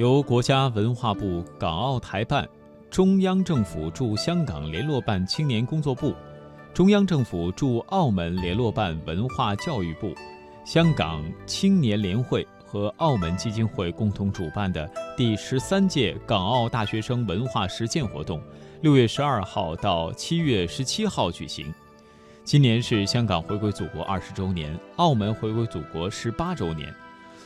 由国家文化部港澳台办、中央政府驻香港联络办青年工作部、中央政府驻澳门联络办文化教育部、香港青年联会和澳门基金会共同主办的第十三届港澳大学生文化实践活动，六月十二号到七月十七号举行。今年是香港回归祖国二十周年，澳门回归祖国十八周年。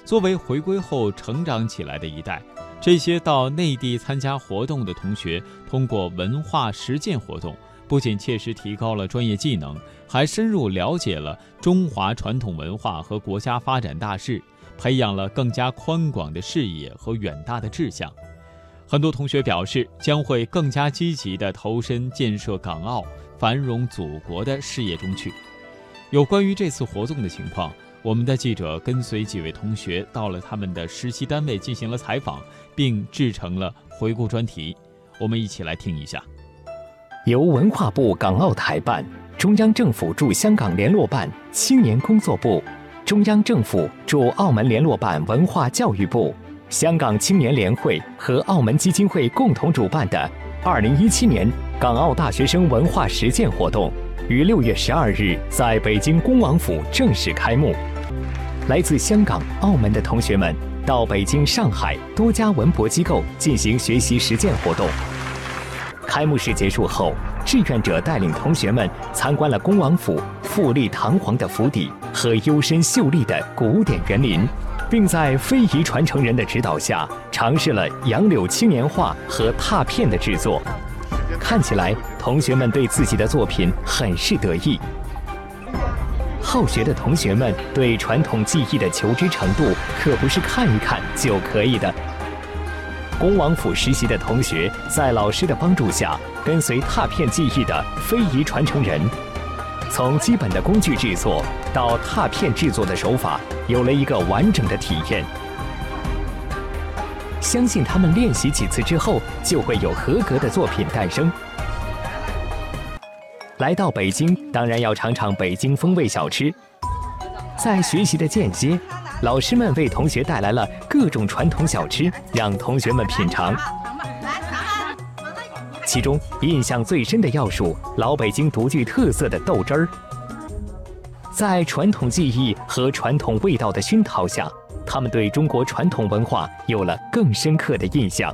作为回归后成长起来的一代，这些到内地参加活动的同学，通过文化实践活动，不仅切实提高了专业技能，还深入了解了中华传统文化和国家发展大势，培养了更加宽广的视野和远大的志向。很多同学表示，将会更加积极地投身建设港澳繁荣祖国的事业中去。有关于这次活动的情况。我们的记者跟随几位同学到了他们的实习单位进行了采访，并制成了回顾专题。我们一起来听一下。由文化部港澳台办、中央政府驻香港联络办青年工作部、中央政府驻澳门联络办文化教育部、香港青年联会和澳门基金会共同主办的2017年港澳大学生文化实践活动，于6月12日在北京恭王府正式开幕。来自香港、澳门的同学们到北京、上海多家文博机构进行学习实践活动。开幕式结束后，志愿者带领同学们参观了恭王府富丽堂皇的府邸和幽深秀丽的古典园林，并在非遗传承人的指导下尝试了杨柳青年画和拓片的制作。看起来，同学们对自己的作品很是得意。好学的同学们对传统技艺的求知程度可不是看一看就可以的。恭王府实习的同学在老师的帮助下，跟随拓片技艺的非遗传承人，从基本的工具制作到拓片制作的手法，有了一个完整的体验。相信他们练习几次之后，就会有合格的作品诞生。来到北京，当然要尝尝北京风味小吃。在学习的间歇，老师们为同学带来了各种传统小吃，让同学们品尝。其中印象最深的要数老北京独具特色的豆汁儿。在传统技艺和传统味道的熏陶下，他们对中国传统文化有了更深刻的印象。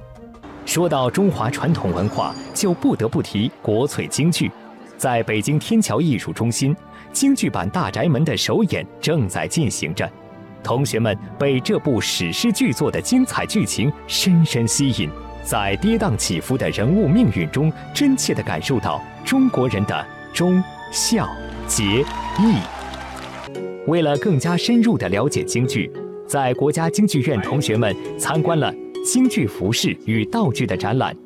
说到中华传统文化，就不得不提国粹京剧。在北京天桥艺术中心，京剧版《大宅门》的首演正在进行着。同学们被这部史诗巨作的精彩剧情深深吸引，在跌宕起伏的人物命运中，真切地感受到中国人的忠孝节义。为了更加深入地了解京剧，在国家京剧院，同学们参观了京剧服饰与道具的展览。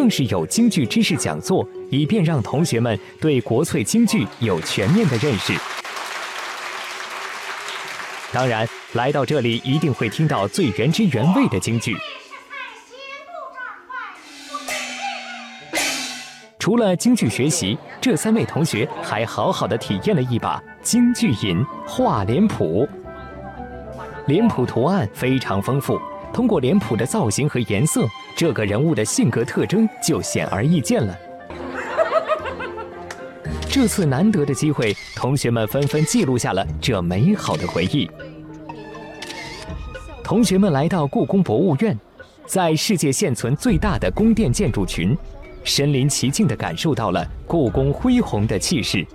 更是有京剧知识讲座，以便让同学们对国粹京剧有全面的认识。当然，来到这里一定会听到最原汁原味的京剧。除了京剧学习，这三位同学还好好的体验了一把京剧瘾画脸谱。脸谱图案非常丰富。通过脸谱的造型和颜色，这个人物的性格特征就显而易见了。这次难得的机会，同学们纷纷记录下了这美好的回忆。同学们来到故宫博物院，在世界现存最大的宫殿建筑群，身临其境地感受到了故宫恢宏的气势。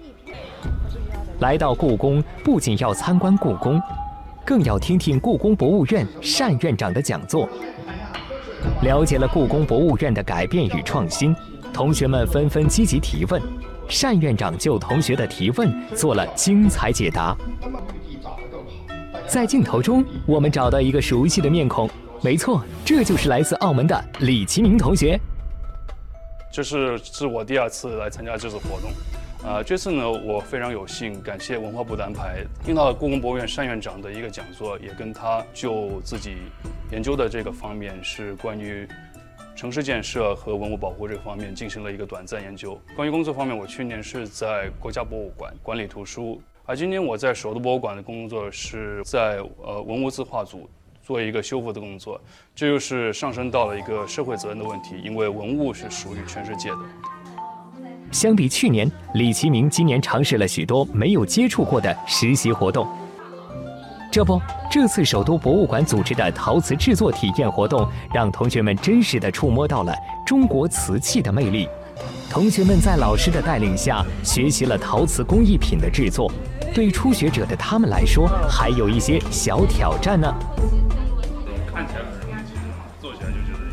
来到故宫，不仅要参观故宫。更要听听故宫博物院单院长的讲座，了解了故宫博物院的改变与创新，同学们纷纷积极提问，单院长就同学的提问做了精彩解答。在镜头中，我们找到一个熟悉的面孔，没错，这就是来自澳门的李其明同学。这是是我第二次来参加这次活动。啊，这次呢，我非常有幸感谢文化部的安排，听到了故宫博物院单院长的一个讲座，也跟他就自己研究的这个方面是关于城市建设和文物保护这个方面进行了一个短暂研究。关于工作方面，我去年是在国家博物馆管理图书，而今年我在首都博物馆的工作是在呃文物字画组做一个修复的工作。这就是上升到了一个社会责任的问题，因为文物是属于全世界的。相比去年，李其明今年尝试了许多没有接触过的实习活动。这不，这次首都博物馆组织的陶瓷制作体验活动，让同学们真实的触摸到了中国瓷器的魅力。同学们在老师的带领下学习了陶瓷工艺品的制作，对初学者的他们来说，还有一些小挑战呢。看起来很容易，其实做起来就觉得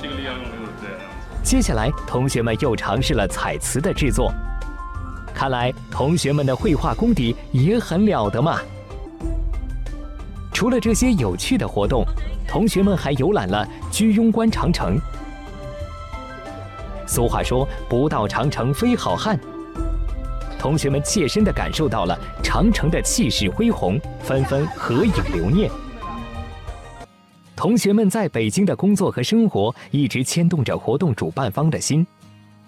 这个力量用的就是这样。接下来，同学们又尝试了彩瓷的制作，看来同学们的绘画功底也很了得嘛。除了这些有趣的活动，同学们还游览了居庸关长城。俗话说“不到长城非好汉”，同学们切身地感受到了长城的气势恢宏，纷纷合影留念。同学们在北京的工作和生活一直牵动着活动主办方的心。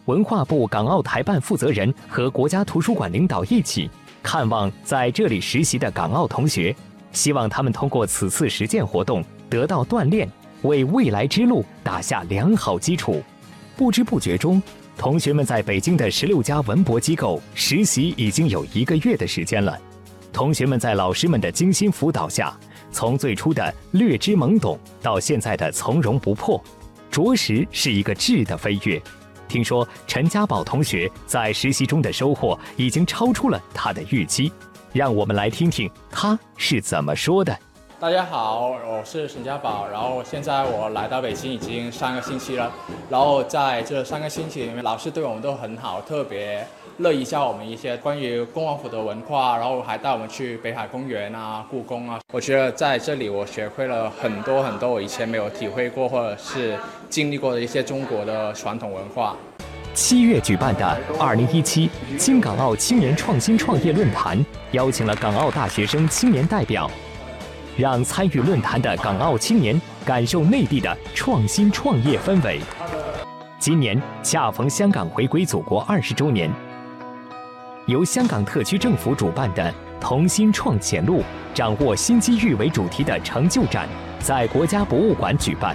文化部港澳台办负责人和国家图书馆领导一起看望在这里实习的港澳同学。希望他们通过此次实践活动得到锻炼，为未来之路打下良好基础。不知不觉中，同学们在北京的十六家文博机构实习已经有一个月的时间了。同学们在老师们的精心辅导下，从最初的略知懵懂到现在的从容不迫，着实是一个质的飞跃。听说陈家宝同学在实习中的收获已经超出了他的预期。让我们来听听他是怎么说的。大家好，我是沈家宝，然后现在我来到北京已经三个星期了，然后在这三个星期里面，老师对我们都很好，特别乐意教我们一些关于恭王府的文化，然后还带我们去北海公园啊、故宫啊。我觉得在这里我学会了很多很多我以前没有体会过或者是经历过的一些中国的传统文化。七月举办的二零一七京港澳青年创新创业论坛，邀请了港澳大学生青年代表，让参与论坛的港澳青年感受内地的创新创业氛围。今年恰逢香港回归祖国二十周年，由香港特区政府主办的“同心创前路，掌握新机遇”为主题的成就展，在国家博物馆举办。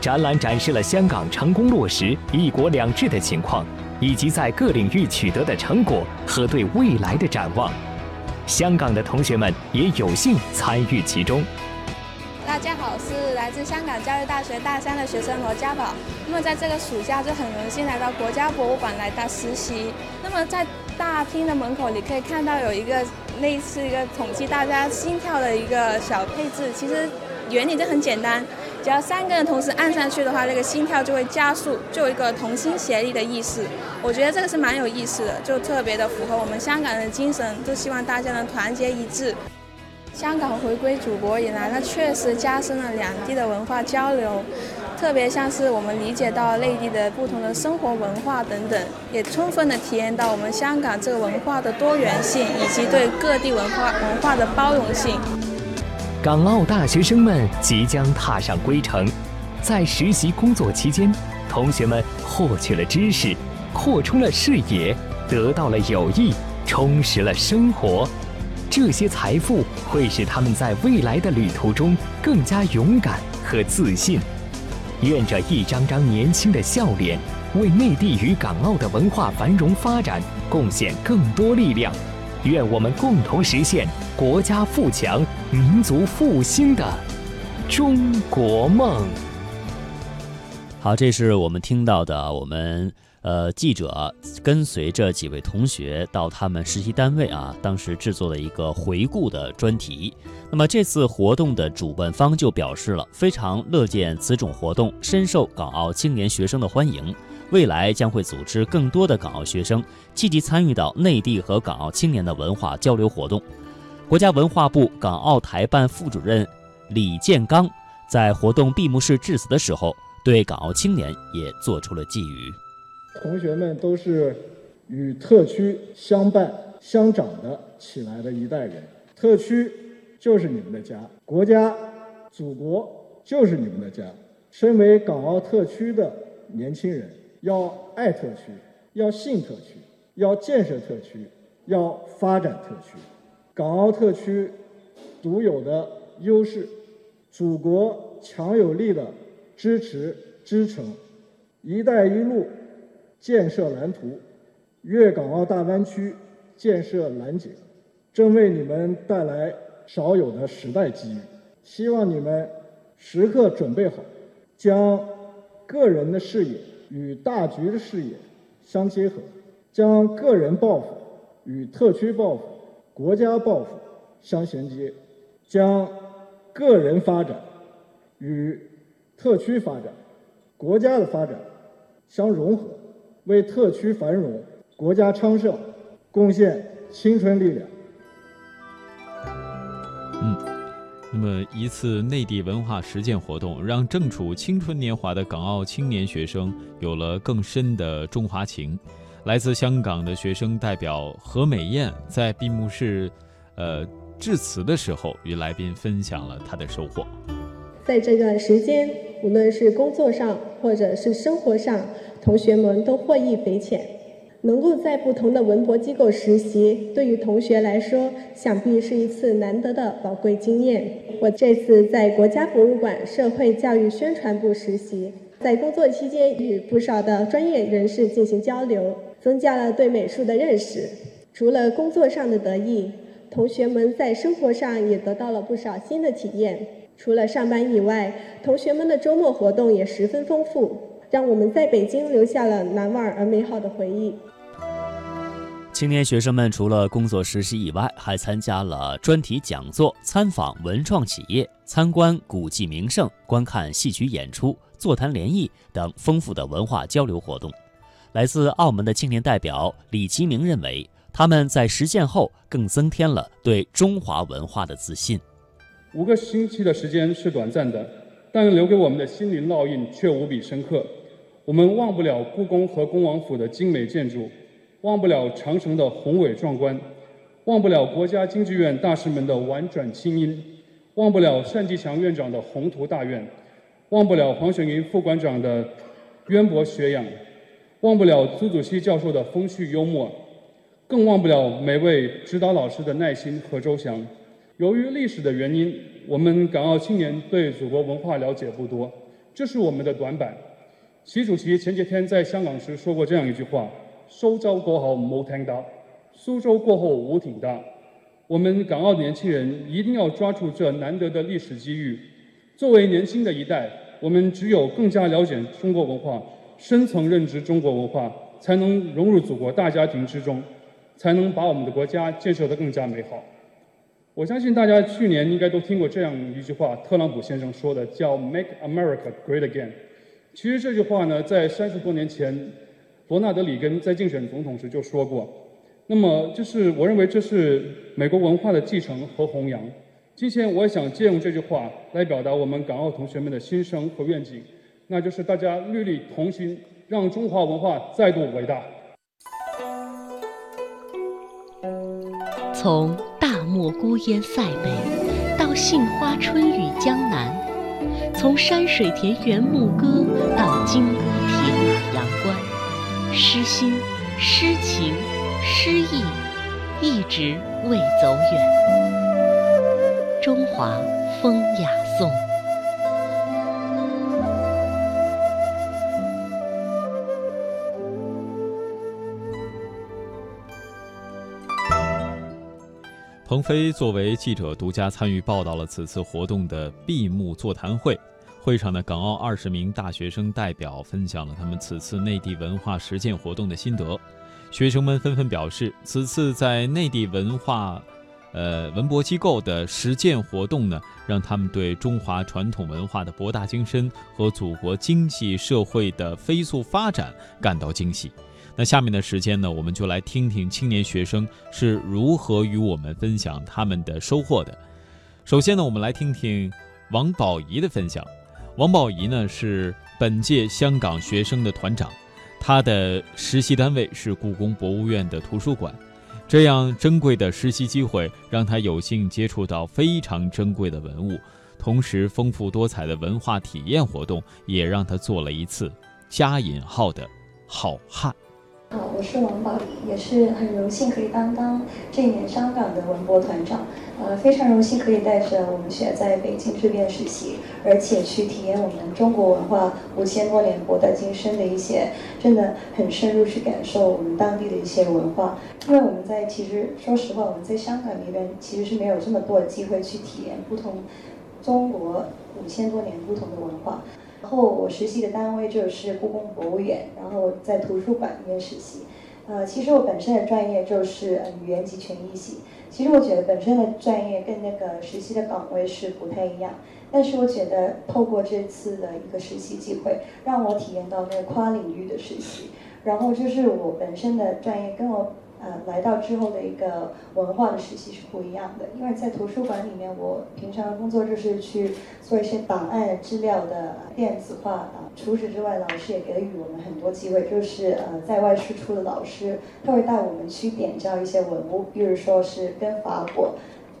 展览展示了香港成功落实“一国两制”的情况，以及在各领域取得的成果和对未来的展望。香港的同学们也有幸参与其中。大家好，是来自香港教育大学大三的学生罗家宝。那么在这个暑假就很荣幸来到国家博物馆来到实习。那么在大厅的门口，你可以看到有一个类似一个统计大家心跳的一个小配置，其实原理就很简单。只要三个人同时按上去的话，那个心跳就会加速，就有一个同心协力的意思。我觉得这个是蛮有意思的，就特别的符合我们香港人的精神，就希望大家能团结一致。香港回归祖国以来，那确实加深了两地的文化交流，特别像是我们理解到内地的不同的生活文化等等，也充分的体验到我们香港这个文化的多元性以及对各地文化文化的包容性。港澳大学生们即将踏上归程，在实习工作期间，同学们获取了知识，扩充了视野，得到了友谊，充实了生活。这些财富会使他们在未来的旅途中更加勇敢和自信。愿这一张张年轻的笑脸，为内地与港澳的文化繁荣发展贡献更多力量。愿我们共同实现国家富强、民族复兴的中国梦。好，这是我们听到的。我们呃记者跟随着几位同学到他们实习单位啊，当时制作了一个回顾的专题。那么这次活动的主办方就表示了，非常乐见此种活动，深受港澳青年学生的欢迎。未来将会组织更多的港澳学生积极参与到内地和港澳青年的文化交流活动。国家文化部港澳台办副主任李建刚在活动闭幕式致辞的时候，对港澳青年也做出了寄语：同学们都是与特区相伴相长的起来的一代人，特区就是你们的家，国家、祖国就是你们的家。身为港澳特区的年轻人。要爱特区，要信特区，要建设特区，要发展特区。港澳特区独有的优势，祖国强有力的支持支撑，“一带一路”建设蓝图、粤港澳大湾区建设蓝景，正为你们带来少有的时代机遇。希望你们时刻准备好，将个人的视野与大局的视野相结合，将个人抱负与特区抱负、国家抱负相衔接，将个人发展与特区发展、国家的发展相融合，为特区繁荣、国家昌盛贡献青春力量。嗯。那么，一次内地文化实践活动，让正处青春年华的港澳青年学生有了更深的中华情。来自香港的学生代表何美燕在闭幕式，呃，致辞的时候，与来宾分享了她的收获。在这段时间，无论是工作上或者是生活上，同学们都获益匪浅。能够在不同的文博机构实习，对于同学来说，想必是一次难得的宝贵经验。我这次在国家博物馆社会教育宣传部实习，在工作期间与不少的专业人士进行交流，增加了对美术的认识。除了工作上的得意，同学们在生活上也得到了不少新的体验。除了上班以外，同学们的周末活动也十分丰富，让我们在北京留下了难忘而美好的回忆。青年学生们除了工作实习以外，还参加了专题讲座、参访文创企业、参观古迹名胜、观看戏曲演出、座谈联谊等丰富的文化交流活动。来自澳门的青年代表李其明认为，他们在实践后更增添了对中华文化的自信。五个星期的时间是短暂的，但留给我们的心灵烙印却无比深刻。我们忘不了故宫和恭王府的精美建筑。忘不了长城的宏伟壮观，忘不了国家京剧院大师们的婉转清音，忘不了单霁翔院长的宏图大愿，忘不了黄雪云副馆长的渊博学养，忘不了朱祖熙教授的风趣幽默，更忘不了每位指导老师的耐心和周详。由于历史的原因，我们港澳青年对祖国文化了解不多，这是我们的短板。习主席前几天在香港时说过这样一句话。苏州过后冇艇搭，苏州过后无挺大。我们港澳年轻人一定要抓住这难得的历史机遇。作为年轻的一代，我们只有更加了解中国文化，深层认知中国文化，才能融入祖国大家庭之中，才能把我们的国家建设得更加美好。我相信大家去年应该都听过这样一句话，特朗普先生说的，叫 “Make America Great Again”。其实这句话呢，在三十多年前。伯纳德·里根在竞选总统时就说过：“那么，就是我认为这是美国文化的继承和弘扬。今天，我想借用这句话来表达我们港澳同学们的心声和愿景，那就是大家戮力同心，让中华文化再度伟大。”从大漠孤烟塞北到杏花春雨江南，从山水田园牧歌到金戈铁马阳关。诗心、诗情、诗意，一直未走远。中华风雅颂。鹏飞作为记者，独家参与报道了此次活动的闭幕座谈会。会场的港澳二十名大学生代表分享了他们此次内地文化实践活动的心得。学生们纷纷表示，此次在内地文化，呃文博机构的实践活动呢，让他们对中华传统文化的博大精深和祖国经济社会的飞速发展感到惊喜。那下面的时间呢，我们就来听听青年学生是如何与我们分享他们的收获的。首先呢，我们来听听王宝仪的分享。王宝仪呢是本届香港学生的团长，他的实习单位是故宫博物院的图书馆。这样珍贵的实习机会，让他有幸接触到非常珍贵的文物，同时丰富多彩的文化体验活动，也让他做了一次加引号的好汉。好，我是王宝仪，也是很荣幸可以担当这一年香港的文博团长。呃，非常荣幸可以带着我们学在北京这边实习，而且去体验我们中国文化五千多年博大精深的一些，真的很深入去感受我们当地的一些文化。因为我们在其实说实话，我们在香港那边其实是没有这么多的机会去体验不同中国五千多年不同的文化。然后我实习的单位就是故宫博物院，然后在图书馆里面实习。呃，其实我本身的专业就是语言及权益系。其实我觉得本身的专业跟那个实习的岗位是不太一样。但是我觉得透过这次的一个实习机会，让我体验到那个跨领域的实习。然后就是我本身的专业跟我。呃，来到之后的一个文化的实习是不一样的，因为在图书馆里面，我平常的工作就是去做一些档案资料的电子化。除此之外，老师也给予我们很多机会，就是呃，在外输出的老师，他会带我们去点照一些文物，比如说是跟法国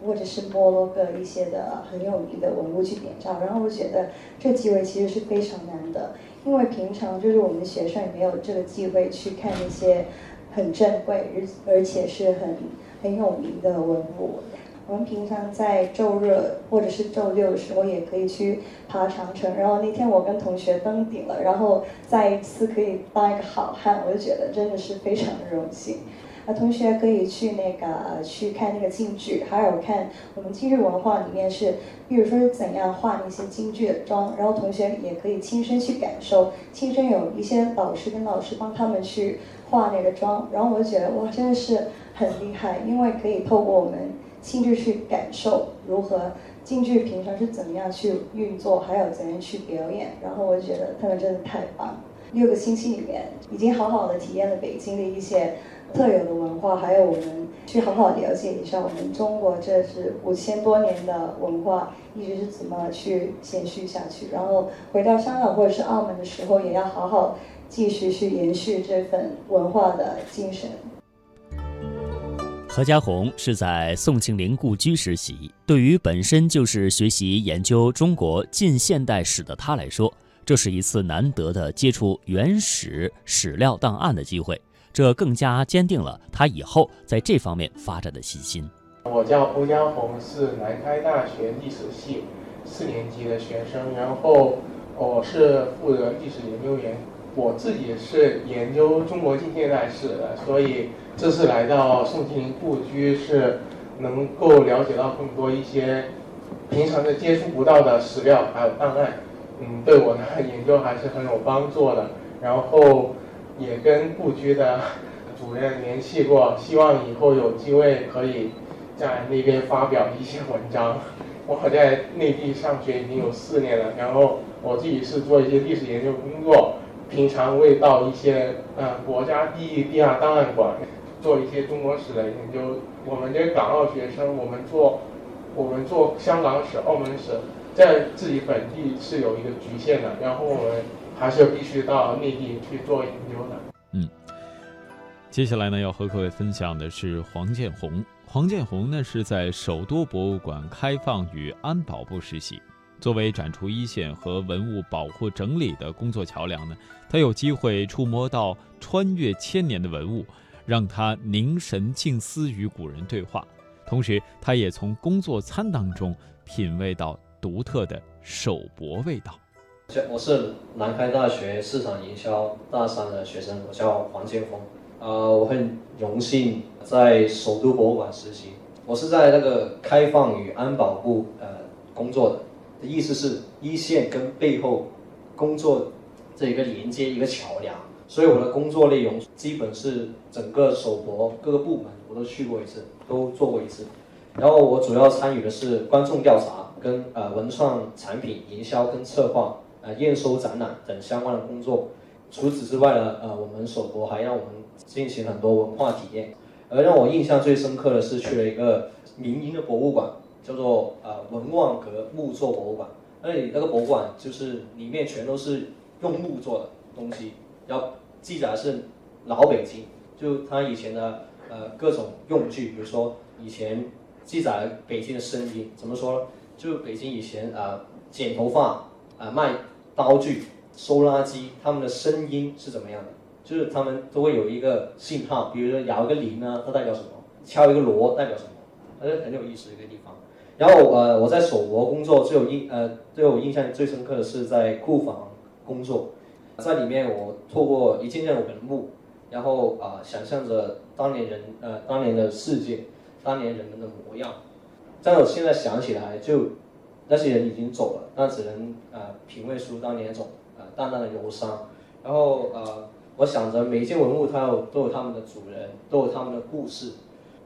或者是摩洛哥一些的很有名的文物去点照。然后我觉得这机会其实是非常难的，因为平常就是我们学生也没有这个机会去看那些。很珍贵，而而且是很很有名的文物。我们平常在周日或者是周六的时候也可以去爬长城。然后那天我跟同学登顶了，然后再一次可以当一个好汉，我就觉得真的是非常的荣幸。啊，同学可以去那个去看那个京剧，还有看我们京剧文化里面是，比如说是怎样画那些京剧的妆。然后同学也可以亲身去感受，亲身有一些老师跟老师帮他们去。化那个妆，然后我觉得哇，真的是很厉害，因为可以透过我们亲自去感受如何京剧平常是怎么样去运作，还有怎样去表演，然后我觉得他们真的太棒。六个星期里面，已经好好的体验了北京的一些特有的文化，还有我们去好好了解一下我们中国这是五千多年的文化，一直是怎么去延续下去。然后回到香港或者是澳门的时候，也要好好。继续去延续这份文化的精神。何家红是在宋庆龄故居实习，对于本身就是学习研究中国近现代史的他来说，这是一次难得的接触原始史料档案的机会，这更加坚定了他以后在这方面发展的信心。我叫胡家红，是南开大学历史系四年级的学生，然后我是负责历史研究员。我自己是研究中国近现代史的，所以这次来到宋庆龄故居是能够了解到更多一些平常的接触不到的史料还有档案，嗯，对我的研究还是很有帮助的。然后也跟故居的主任联系过，希望以后有机会可以在那边发表一些文章。我在内地上学已经有四年了，然后我自己是做一些历史研究工作。平常会到一些呃国家地理地下档案馆做一些中国史的研究。我们这港澳学生，我们做我们做香港史、澳门史，在自己本地是有一个局限的，然后我们还是必须到内地去做研究的。嗯，接下来呢，要和各位分享的是黄建红。黄建红呢是在首都博物馆开放与安保部实习。作为展出一线和文物保护整理的工作桥梁呢，他有机会触摸到穿越千年的文物，让他凝神静思与古人对话。同时，他也从工作餐当中品味到独特的手博味道。我是南开大学市场营销大三的学生，我叫黄建峰。呃，我很荣幸在首都博物馆实习，我是在那个开放与安保部呃工作的。的意思是一线跟背后工作这一个连接一个桥梁，所以我的工作内容基本是整个首博各个部门我都去过一次，都做过一次。然后我主要参与的是观众调查、跟呃文创产品营销跟策划、呃验收展览等相关的工作。除此之外呢，呃我们首博还让我们进行很多文化体验。而让我印象最深刻的是去了一个民营的博物馆。叫做呃文望阁木作博物馆，那里那个博物馆就是里面全都是用木做的东西，要记载是老北京，就他以前的呃各种用具，比如说以前记载北京的声音，怎么说呢？就北京以前啊剪头发啊卖刀具收垃圾，他们的声音是怎么样的？就是他们都会有一个信号，比如说摇一个铃呢，它代表什么？敲一个锣代表什么？它是很有意思的一个地方。然后呃，我在首博工作最有印呃对我印象最深刻的是在库房工作，在里面我透过一件件文物，然后啊想象着当年人呃当年的世界，当年人们的模样。但我现在想起来，就那些人已经走了，那只能呃品味出当年那种呃淡淡的忧伤。然后呃，我想着每一件文物它有都有他们的主人，都有他们的故事。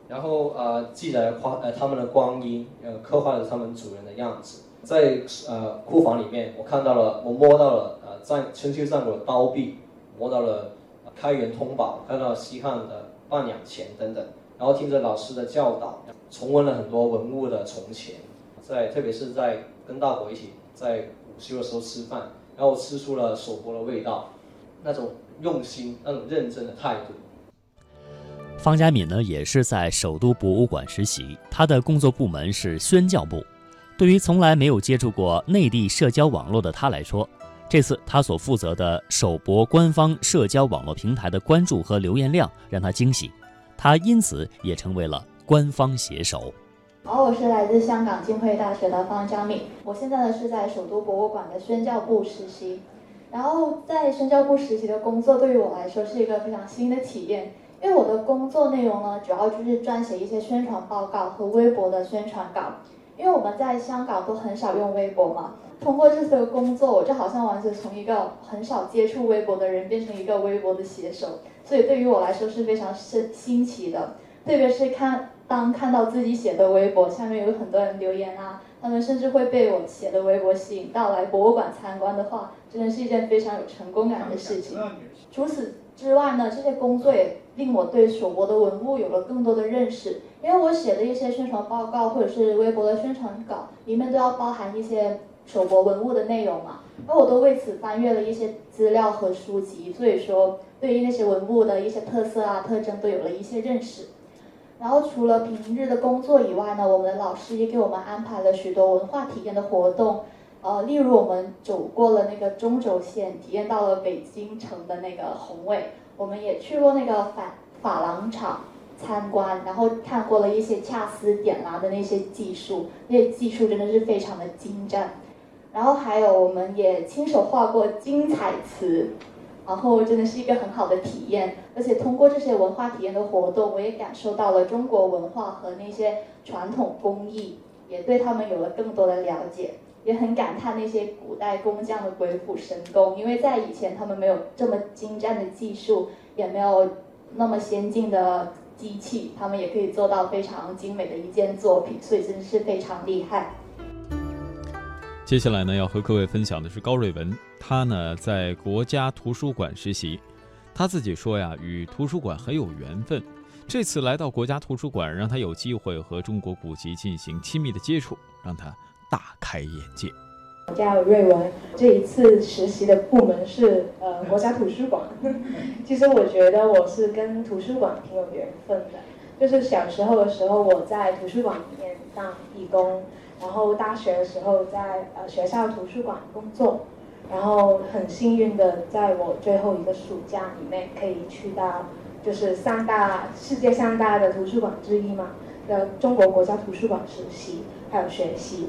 然后呃，记载画呃他们的光阴，呃刻画了他们主人的样子。在呃库房里面，我看到了，我摸到了呃战春秋战国的刀币，摸到了开元通宝，看到了西汉的半两钱等等。然后听着老师的教导，重温了很多文物的从前。在特别是在跟大伙一起在午休的时候吃饭，然后吃出了手锅的味道，那种用心、那种认真的态度。方佳敏呢，也是在首都博物馆实习，他的工作部门是宣教部。对于从来没有接触过内地社交网络的他来说，这次他所负责的首博官方社交网络平台的关注和留言量让他惊喜，他因此也成为了官方写手。好，我是来自香港浸会大学的方佳敏，我现在呢是在首都博物馆的宣教部实习。然后在宣教部实习的工作对于我来说是一个非常新的体验。因为我的工作内容呢，主要就是撰写一些宣传报告和微博的宣传稿。因为我们在香港都很少用微博嘛，通过这次的工作，我就好像完全从一个很少接触微博的人变成一个微博的写手，所以对于我来说是非常新新奇的。特别是看当看到自己写的微博下面有很多人留言啊，他们甚至会被我写的微博吸引到来博物馆参观的话，真的是一件非常有成功感的事情。除此之外呢，这些工作也令我对首博的文物有了更多的认识。因为我写的一些宣传报告或者是微博的宣传稿，里面都要包含一些首博文物的内容嘛，那我都为此翻阅了一些资料和书籍，所以说对于那些文物的一些特色啊、特征都有了一些认识。然后除了平日的工作以外呢，我们的老师也给我们安排了许多文化体验的活动，呃，例如我们走过了那个中轴线，体验到了北京城的那个宏伟，我们也去过那个珐珐琅厂参观，然后看过了一些恰丝点蜡的那些技术，那些技术真的是非常的精湛。然后还有我们也亲手画过金彩瓷。然后真的是一个很好的体验，而且通过这些文化体验的活动，我也感受到了中国文化和那些传统工艺，也对他们有了更多的了解，也很感叹那些古代工匠的鬼斧神工，因为在以前他们没有这么精湛的技术，也没有那么先进的机器，他们也可以做到非常精美的一件作品，所以真是非常厉害。接下来呢，要和各位分享的是高瑞文，他呢在国家图书馆实习，他自己说呀，与图书馆很有缘分。这次来到国家图书馆，让他有机会和中国古籍进行亲密的接触，让他大开眼界。我叫瑞文，这一次实习的部门是呃国家图书馆。其实我觉得我是跟图书馆挺有缘分的，就是小时候的时候我在图书馆里面当义工。然后大学的时候在呃学校图书馆工作，然后很幸运的在我最后一个暑假里面可以去到就是三大世界三大的图书馆之一嘛的中国国家图书馆实习还有学习，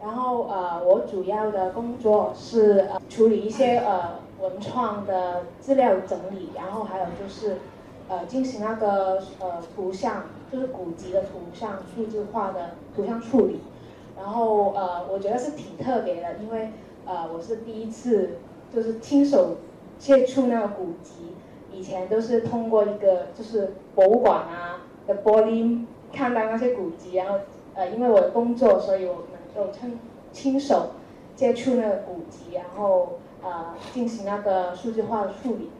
然后呃我主要的工作是呃处理一些呃文创的资料整理，然后还有就是呃进行那个呃图像就是古籍的图像数字化的图像处理。然后呃，我觉得是挺特别的，因为呃，我是第一次就是亲手接触那个古籍，以前都是通过一个就是博物馆啊的玻璃看到那些古籍，然后呃，因为我的工作，所以我就亲亲手接触那个古籍，然后呃进行那个数字化的处理。